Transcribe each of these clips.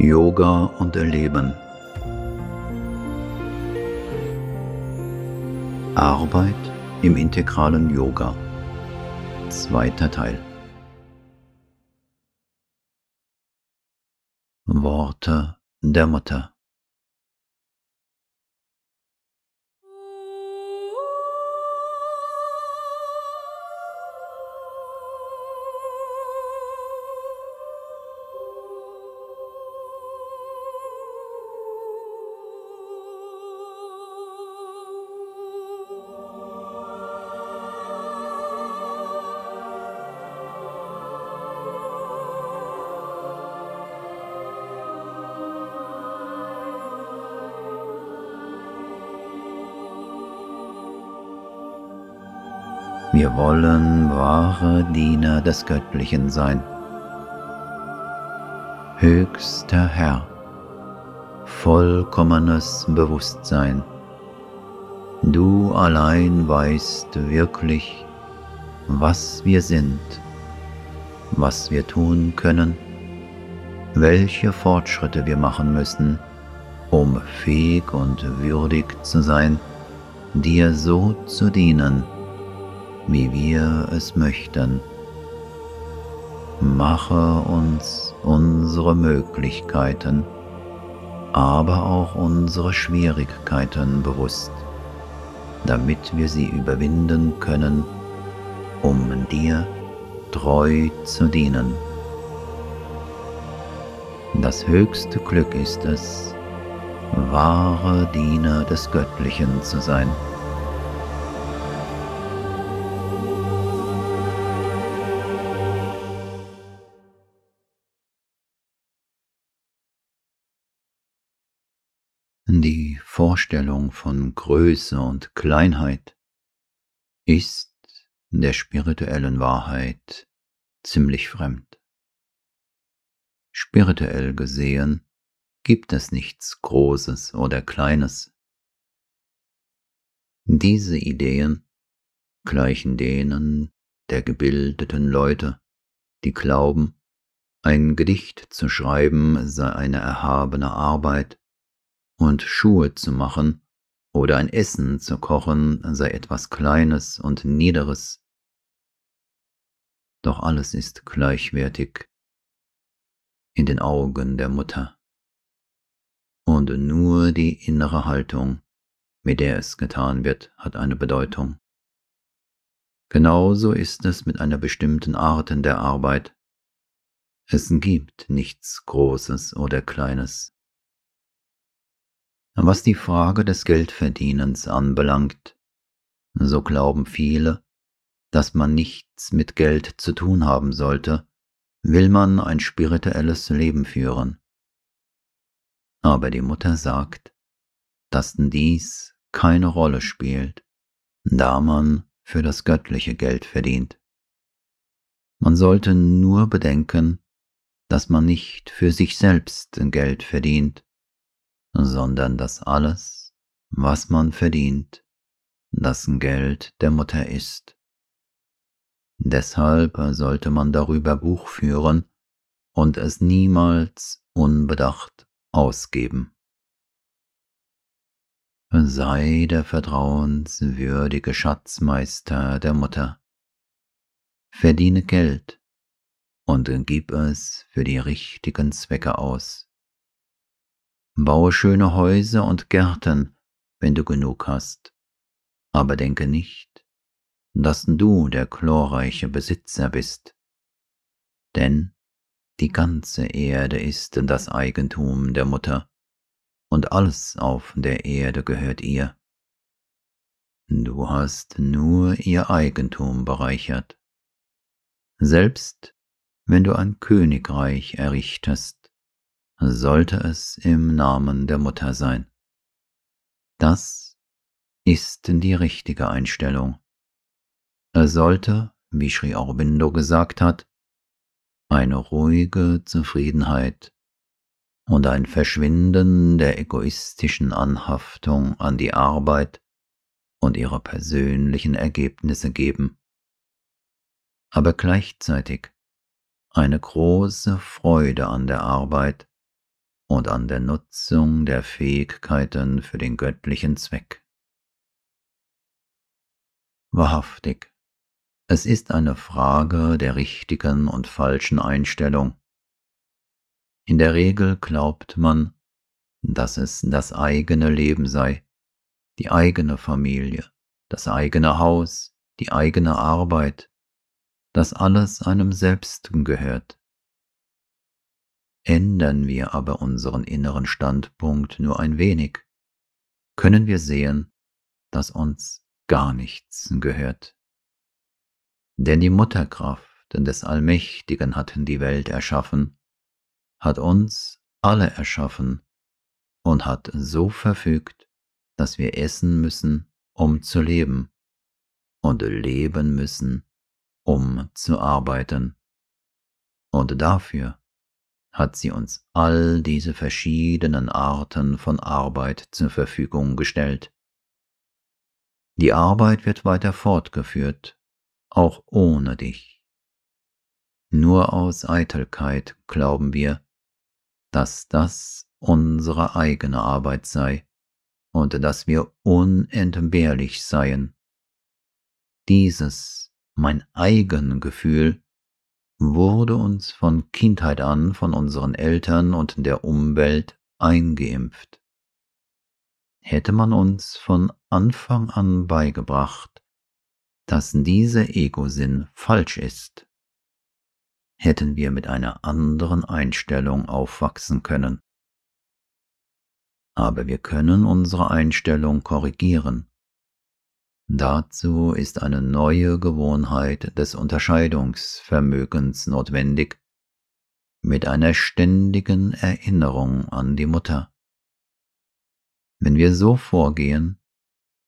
Yoga und Erleben. Arbeit im integralen Yoga. Zweiter Teil. Worte der Mutter. Wir wollen wahre Diener des Göttlichen sein. Höchster Herr, vollkommenes Bewusstsein. Du allein weißt wirklich, was wir sind, was wir tun können, welche Fortschritte wir machen müssen, um fähig und würdig zu sein, dir so zu dienen, wie wir es möchten. Mache uns unsere Möglichkeiten, aber auch unsere Schwierigkeiten bewusst, damit wir sie überwinden können, um dir treu zu dienen. Das höchste Glück ist es, wahre Diener des Göttlichen zu sein. Die Vorstellung von Größe und Kleinheit ist der spirituellen Wahrheit ziemlich fremd. Spirituell gesehen gibt es nichts Großes oder Kleines. Diese Ideen gleichen denen der gebildeten Leute, die glauben, ein Gedicht zu schreiben sei eine erhabene Arbeit und Schuhe zu machen oder ein Essen zu kochen sei etwas Kleines und Niederes. Doch alles ist gleichwertig in den Augen der Mutter. Und nur die innere Haltung, mit der es getan wird, hat eine Bedeutung. Genauso ist es mit einer bestimmten Arten der Arbeit. Es gibt nichts Großes oder Kleines. Was die Frage des Geldverdienens anbelangt, so glauben viele, dass man nichts mit Geld zu tun haben sollte, will man ein spirituelles Leben führen. Aber die Mutter sagt, dass dies keine Rolle spielt, da man für das göttliche Geld verdient. Man sollte nur bedenken, dass man nicht für sich selbst Geld verdient, sondern dass alles, was man verdient, das Geld der Mutter ist. Deshalb sollte man darüber Buch führen und es niemals unbedacht ausgeben. Sei der vertrauenswürdige Schatzmeister der Mutter. Verdiene Geld und gib es für die richtigen Zwecke aus. Baue schöne Häuser und Gärten, wenn du genug hast. Aber denke nicht, dass du der glorreiche Besitzer bist. Denn die ganze Erde ist das Eigentum der Mutter, und alles auf der Erde gehört ihr. Du hast nur ihr Eigentum bereichert. Selbst wenn du ein Königreich errichtest, sollte es im Namen der Mutter sein. Das ist die richtige Einstellung. Es sollte, wie Sri Aurobindo gesagt hat, eine ruhige Zufriedenheit und ein Verschwinden der egoistischen Anhaftung an die Arbeit und ihre persönlichen Ergebnisse geben, aber gleichzeitig eine große Freude an der Arbeit und an der Nutzung der Fähigkeiten für den göttlichen Zweck. Wahrhaftig, es ist eine Frage der richtigen und falschen Einstellung. In der Regel glaubt man, dass es das eigene Leben sei, die eigene Familie, das eigene Haus, die eigene Arbeit, dass alles einem selbst gehört. Ändern wir aber unseren inneren Standpunkt nur ein wenig, können wir sehen, dass uns gar nichts gehört. Denn die Mutterkraft des Allmächtigen hat die Welt erschaffen, hat uns alle erschaffen und hat so verfügt, dass wir essen müssen, um zu leben, und leben müssen, um zu arbeiten. Und dafür hat sie uns all diese verschiedenen Arten von Arbeit zur Verfügung gestellt. Die Arbeit wird weiter fortgeführt, auch ohne dich. Nur aus Eitelkeit glauben wir, dass das unsere eigene Arbeit sei und dass wir unentbehrlich seien. Dieses mein eigen Gefühl wurde uns von Kindheit an von unseren Eltern und der Umwelt eingeimpft hätte man uns von Anfang an beigebracht, dass dieser Ego-Sinn falsch ist, hätten wir mit einer anderen Einstellung aufwachsen können. Aber wir können unsere Einstellung korrigieren. Dazu ist eine neue Gewohnheit des Unterscheidungsvermögens notwendig, mit einer ständigen Erinnerung an die Mutter. Wenn wir so vorgehen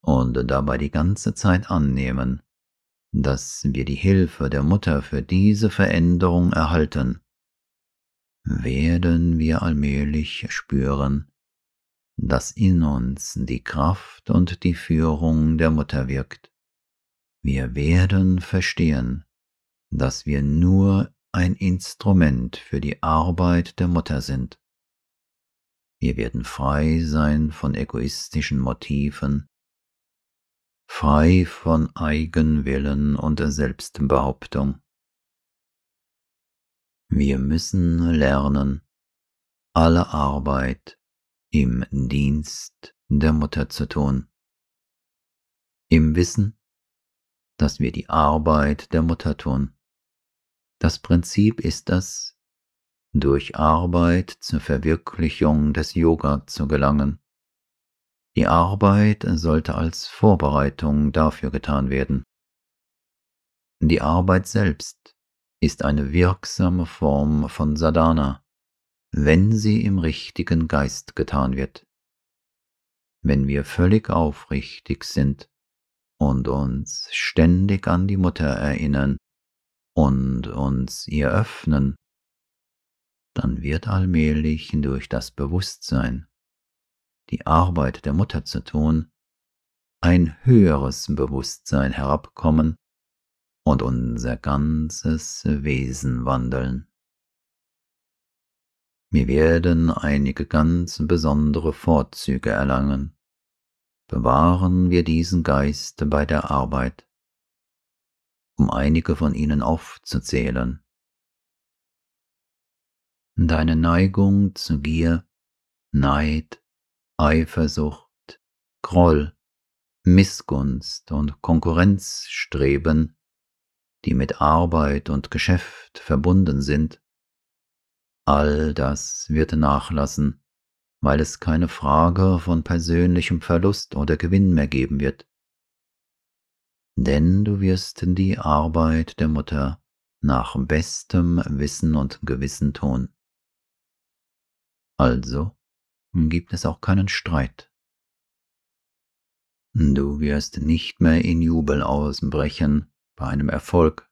und dabei die ganze Zeit annehmen, dass wir die Hilfe der Mutter für diese Veränderung erhalten, werden wir allmählich spüren, dass in uns die Kraft und die Führung der Mutter wirkt. Wir werden verstehen, dass wir nur ein Instrument für die Arbeit der Mutter sind. Wir werden frei sein von egoistischen Motiven, frei von Eigenwillen und Selbstbehauptung. Wir müssen lernen, alle Arbeit im Dienst der Mutter zu tun, im Wissen, dass wir die Arbeit der Mutter tun. Das Prinzip ist das, durch Arbeit zur Verwirklichung des Yoga zu gelangen. Die Arbeit sollte als Vorbereitung dafür getan werden. Die Arbeit selbst ist eine wirksame Form von Sadhana, wenn sie im richtigen Geist getan wird. Wenn wir völlig aufrichtig sind und uns ständig an die Mutter erinnern und uns ihr öffnen, dann wird allmählich durch das Bewusstsein, die Arbeit der Mutter zu tun, ein höheres Bewusstsein herabkommen und unser ganzes Wesen wandeln. Wir werden einige ganz besondere Vorzüge erlangen. Bewahren wir diesen Geist bei der Arbeit, um einige von ihnen aufzuzählen deine Neigung zu Gier, Neid, Eifersucht, Groll, Missgunst und Konkurrenzstreben, die mit Arbeit und Geschäft verbunden sind, all das wird nachlassen, weil es keine Frage von persönlichem Verlust oder Gewinn mehr geben wird. Denn du wirst die Arbeit der Mutter nach bestem Wissen und Gewissen tun. Also gibt es auch keinen Streit. Du wirst nicht mehr in Jubel ausbrechen bei einem Erfolg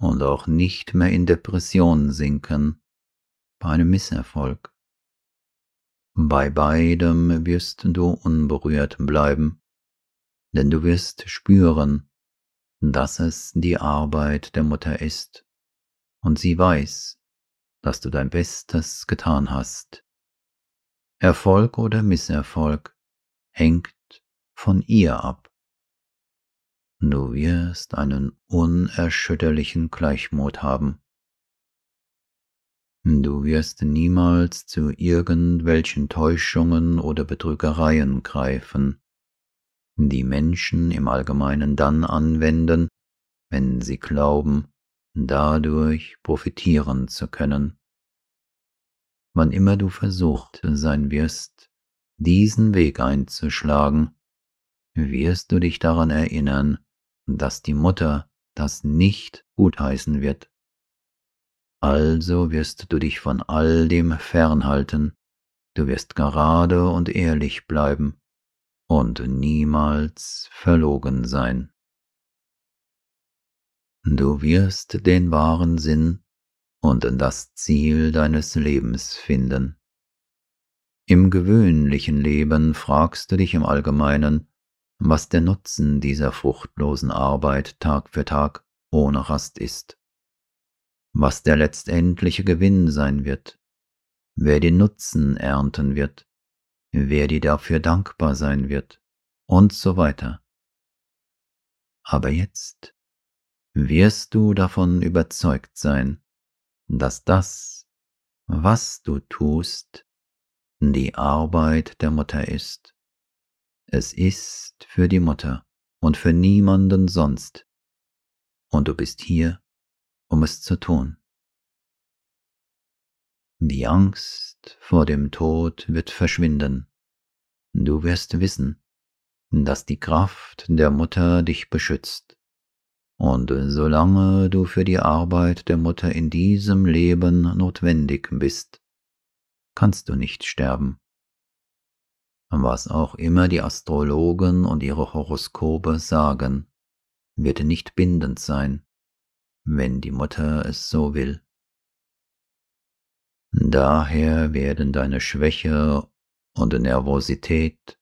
und auch nicht mehr in Depression sinken bei einem Misserfolg. Bei beidem wirst du unberührt bleiben, denn du wirst spüren, dass es die Arbeit der Mutter ist, und sie weiß, dass du dein Bestes getan hast Erfolg oder Misserfolg hängt von ihr ab. Du wirst einen unerschütterlichen Gleichmut haben. Du wirst niemals zu irgendwelchen Täuschungen oder Betrügereien greifen, die Menschen im Allgemeinen dann anwenden, wenn sie glauben, dadurch profitieren zu können. Wann immer du versucht sein wirst, diesen Weg einzuschlagen, wirst du dich daran erinnern, dass die Mutter das nicht gutheißen wird. Also wirst du dich von all dem fernhalten, du wirst gerade und ehrlich bleiben und niemals verlogen sein. Du wirst den wahren Sinn und das Ziel deines Lebens finden. Im gewöhnlichen Leben fragst du dich im Allgemeinen, was der Nutzen dieser fruchtlosen Arbeit Tag für Tag ohne Rast ist was der letztendliche Gewinn sein wird, wer den Nutzen ernten wird, wer dir dafür dankbar sein wird und so weiter. Aber jetzt wirst du davon überzeugt sein, dass das, was du tust, die Arbeit der Mutter ist. Es ist für die Mutter und für niemanden sonst. Und du bist hier, um es zu tun. Die Angst vor dem Tod wird verschwinden. Du wirst wissen, dass die Kraft der Mutter dich beschützt. Und solange du für die Arbeit der Mutter in diesem Leben notwendig bist, kannst du nicht sterben. Was auch immer die Astrologen und ihre Horoskope sagen, wird nicht bindend sein wenn die Mutter es so will. Daher werden deine Schwäche und Nervosität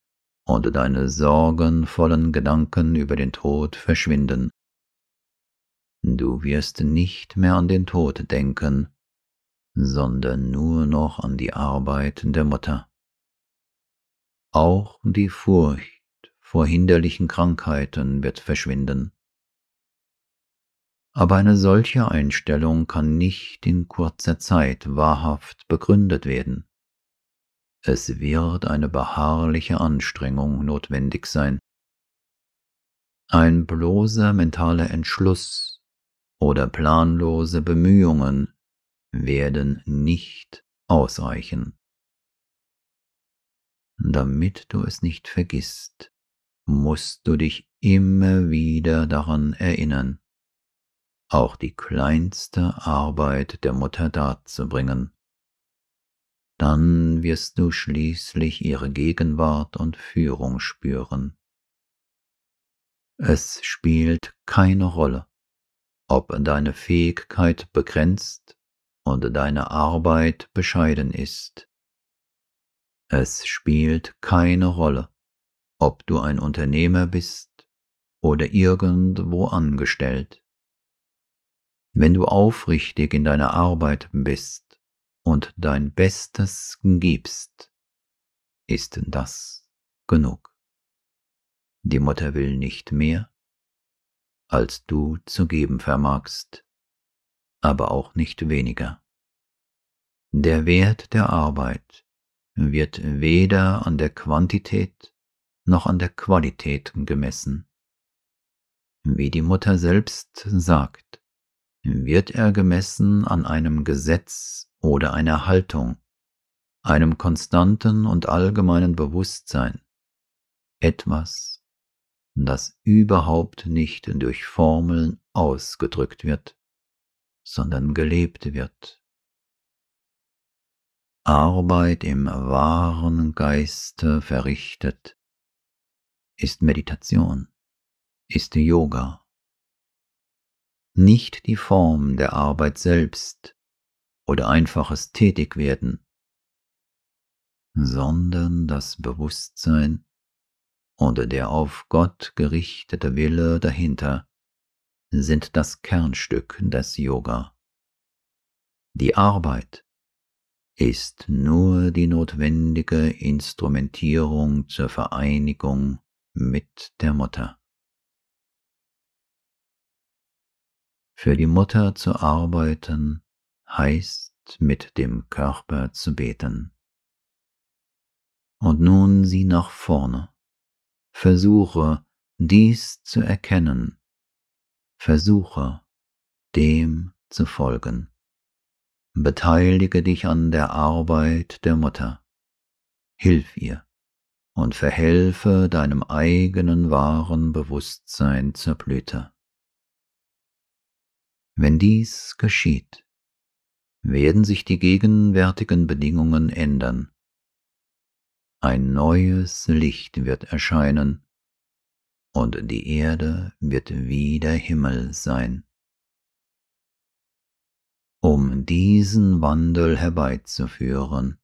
und deine sorgenvollen Gedanken über den Tod verschwinden. Du wirst nicht mehr an den Tod denken, sondern nur noch an die Arbeit der Mutter. Auch die Furcht vor hinderlichen Krankheiten wird verschwinden. Aber eine solche Einstellung kann nicht in kurzer Zeit wahrhaft begründet werden. Es wird eine beharrliche Anstrengung notwendig sein. Ein bloßer mentaler Entschluss oder planlose Bemühungen werden nicht ausreichen. Damit du es nicht vergisst, musst du dich immer wieder daran erinnern auch die kleinste Arbeit der Mutter darzubringen. Dann wirst du schließlich ihre Gegenwart und Führung spüren. Es spielt keine Rolle, ob deine Fähigkeit begrenzt und deine Arbeit bescheiden ist. Es spielt keine Rolle, ob du ein Unternehmer bist oder irgendwo angestellt. Wenn du aufrichtig in deiner Arbeit bist und dein Bestes gibst, ist das genug. Die Mutter will nicht mehr, als du zu geben vermagst, aber auch nicht weniger. Der Wert der Arbeit wird weder an der Quantität noch an der Qualität gemessen. Wie die Mutter selbst sagt, wird er gemessen an einem Gesetz oder einer Haltung, einem konstanten und allgemeinen Bewusstsein, etwas, das überhaupt nicht durch Formeln ausgedrückt wird, sondern gelebt wird. Arbeit im wahren Geiste verrichtet, ist Meditation, ist Yoga nicht die Form der Arbeit selbst oder einfaches Tätigwerden, sondern das Bewusstsein und der auf Gott gerichtete Wille dahinter sind das Kernstück des Yoga. Die Arbeit ist nur die notwendige Instrumentierung zur Vereinigung mit der Mutter. Für die Mutter zu arbeiten heißt mit dem Körper zu beten. Und nun sieh nach vorne, versuche dies zu erkennen, versuche dem zu folgen. Beteilige dich an der Arbeit der Mutter, hilf ihr und verhelfe deinem eigenen wahren Bewusstsein zur Blüte. Wenn dies geschieht, werden sich die gegenwärtigen Bedingungen ändern. Ein neues Licht wird erscheinen und die Erde wird wie der Himmel sein. Um diesen Wandel herbeizuführen,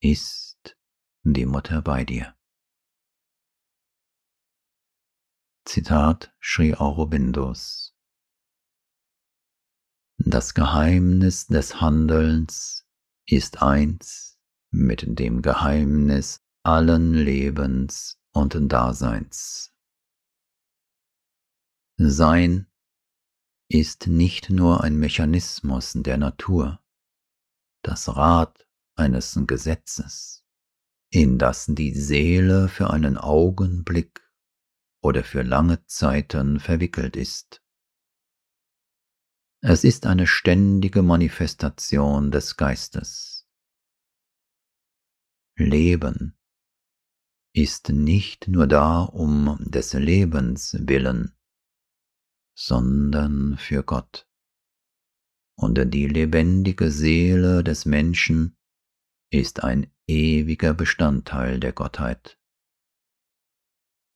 ist die Mutter bei dir. Zitat Sri Aurobindos Das Geheimnis des Handelns ist eins mit dem Geheimnis allen Lebens und Daseins. Sein ist nicht nur ein Mechanismus der Natur, das Rad eines Gesetzes, in das die Seele für einen Augenblick oder für lange Zeiten verwickelt ist. Es ist eine ständige Manifestation des Geistes. Leben ist nicht nur da um des Lebens willen, sondern für Gott. Und die lebendige Seele des Menschen ist ein ewiger Bestandteil der Gottheit.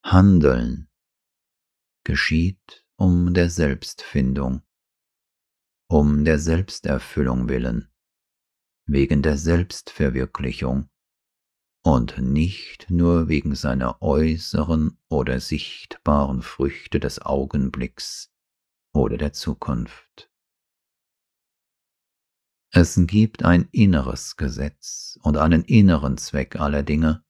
Handeln geschieht um der Selbstfindung, um der Selbsterfüllung willen, wegen der Selbstverwirklichung und nicht nur wegen seiner äußeren oder sichtbaren Früchte des Augenblicks oder der Zukunft. Es gibt ein inneres Gesetz und einen inneren Zweck aller Dinge,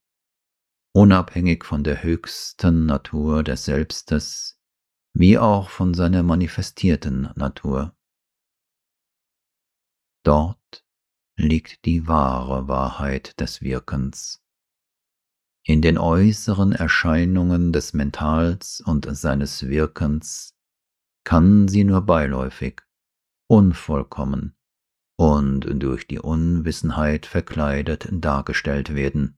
unabhängig von der höchsten Natur des Selbstes, wie auch von seiner manifestierten Natur. Dort liegt die wahre Wahrheit des Wirkens. In den äußeren Erscheinungen des Mentals und seines Wirkens kann sie nur beiläufig, unvollkommen und durch die Unwissenheit verkleidet dargestellt werden.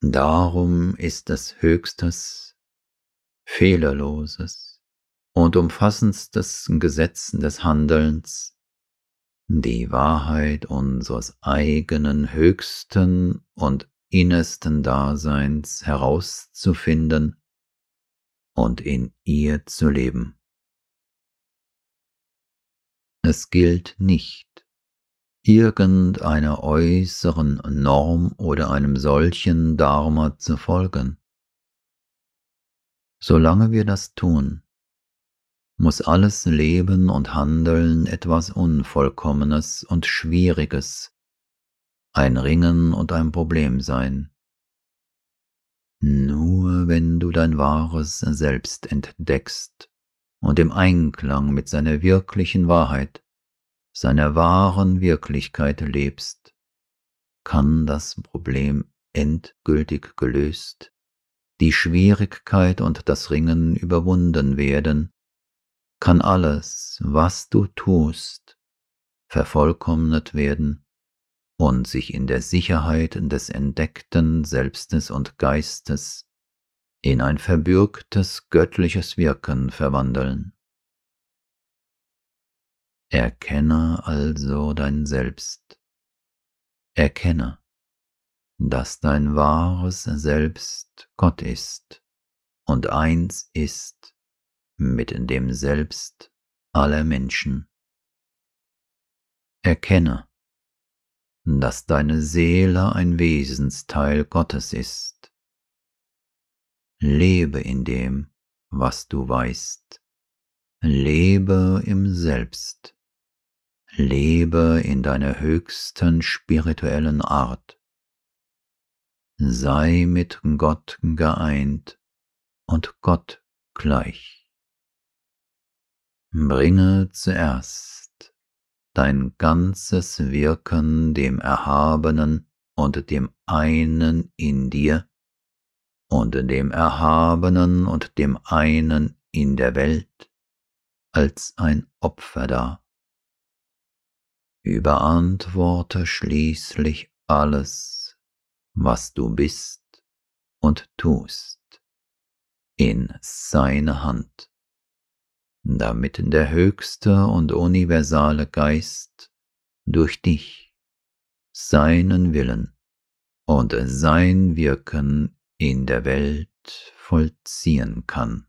Darum ist es höchstes, fehlerloses und umfassendstes Gesetz des Handelns, die Wahrheit unseres eigenen höchsten und innersten Daseins herauszufinden und in ihr zu leben. Es gilt nicht, irgendeiner äußeren Norm oder einem solchen Dharma zu folgen. Solange wir das tun, muss alles Leben und Handeln etwas Unvollkommenes und Schwieriges, ein Ringen und ein Problem sein. Nur wenn du dein wahres Selbst entdeckst und im Einklang mit seiner wirklichen Wahrheit, seiner wahren Wirklichkeit lebst, kann das Problem endgültig gelöst, die Schwierigkeit und das Ringen überwunden werden, kann alles, was du tust, vervollkommnet werden und sich in der Sicherheit des entdeckten Selbstes und Geistes in ein verbürgtes göttliches Wirken verwandeln. Erkenne also dein Selbst. Erkenne, dass dein wahres Selbst Gott ist und eins ist mit dem Selbst aller Menschen. Erkenne, dass deine Seele ein Wesensteil Gottes ist. Lebe in dem, was du weißt. Lebe im Selbst. lebe in deiner höchsten spirituellen Art. Sei mit Gott geeint und Gott gleich. Bringe zuerst dein ganzes Wirken dem Erhabenen und dem einen in dir und dem Erhabenen und dem einen in der Welt als ein Opfer dar. Überantworte schließlich alles, was du bist und tust, in seine Hand, damit der höchste und universale Geist durch dich seinen Willen und sein Wirken in der Welt vollziehen kann.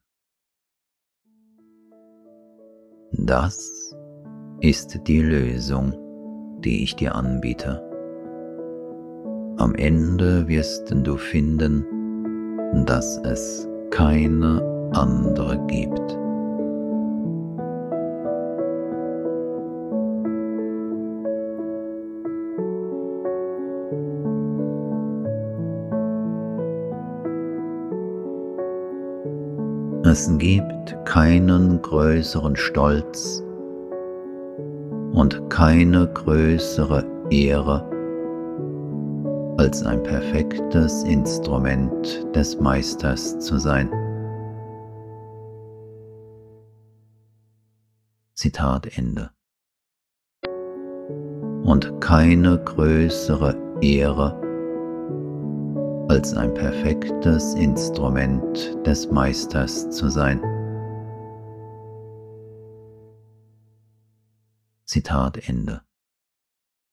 Das ist die Lösung, die ich dir anbiete. Am Ende wirst du finden, dass es keine andere gibt. Es gibt keinen größeren Stolz und keine größere Ehre als ein perfektes Instrument des Meisters zu sein. Zitat Ende. Und keine größere Ehre als ein perfektes Instrument des Meisters zu sein. Zitat Ende.